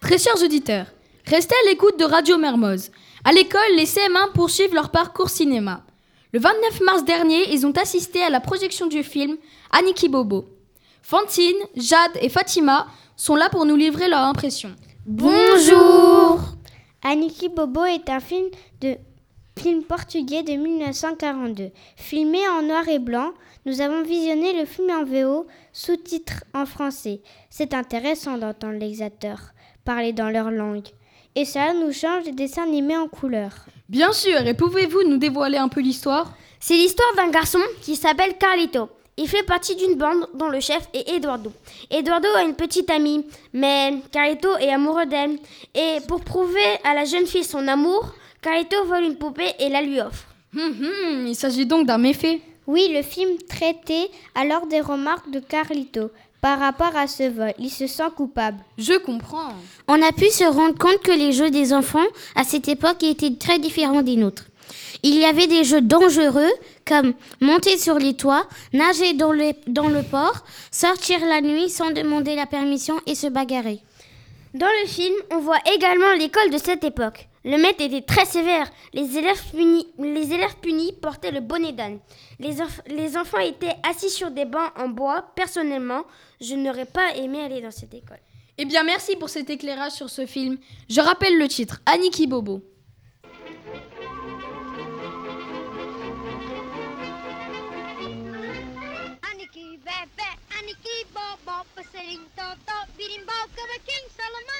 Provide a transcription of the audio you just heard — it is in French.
Très chers auditeurs, restez à l'écoute de Radio Mermoz. À l'école, les CM1 poursuivent leur parcours cinéma. Le 29 mars dernier, ils ont assisté à la projection du film Aniki Bobo. Fantine, Jade et Fatima sont là pour nous livrer leur impression. Bonjour Aniki Bobo est un film de film portugais de 1942. Filmé en noir et blanc, nous avons visionné le film en VO, sous-titres en français. C'est intéressant d'entendre les acteurs parler dans leur langue. Et ça nous change des dessins animés en couleur. Bien sûr, et pouvez-vous nous dévoiler un peu l'histoire? C'est l'histoire d'un garçon qui s'appelle Carlito. Il fait partie d'une bande dont le chef est Eduardo. Eduardo a une petite amie, mais Carlito est amoureux d'elle. Et pour prouver à la jeune fille son amour, Carlito vole une poupée et la lui offre. Hum, hum, Il s'agit donc d'un méfait. Oui, le film traitait alors des remarques de Carlito par rapport à ce vol. Il se sent coupable. Je comprends. On a pu se rendre compte que les jeux des enfants à cette époque étaient très différents des nôtres. Il y avait des jeux dangereux comme monter sur les toits, nager dans le, port, sortir la nuit sans demander la permission et se bagarrer. Dans le film, on voit également l'école de cette époque. Le maître était très sévère. Les élèves punis, portaient le bonnet d'âne. Les enfants étaient assis sur des bancs en bois. Personnellement, je n'aurais pas aimé aller dans cette école. Eh bien, merci pour cet éclairage sur ce film. Je rappelle le titre Aniki Bobo. Baba senin tata birin balka bakın salama.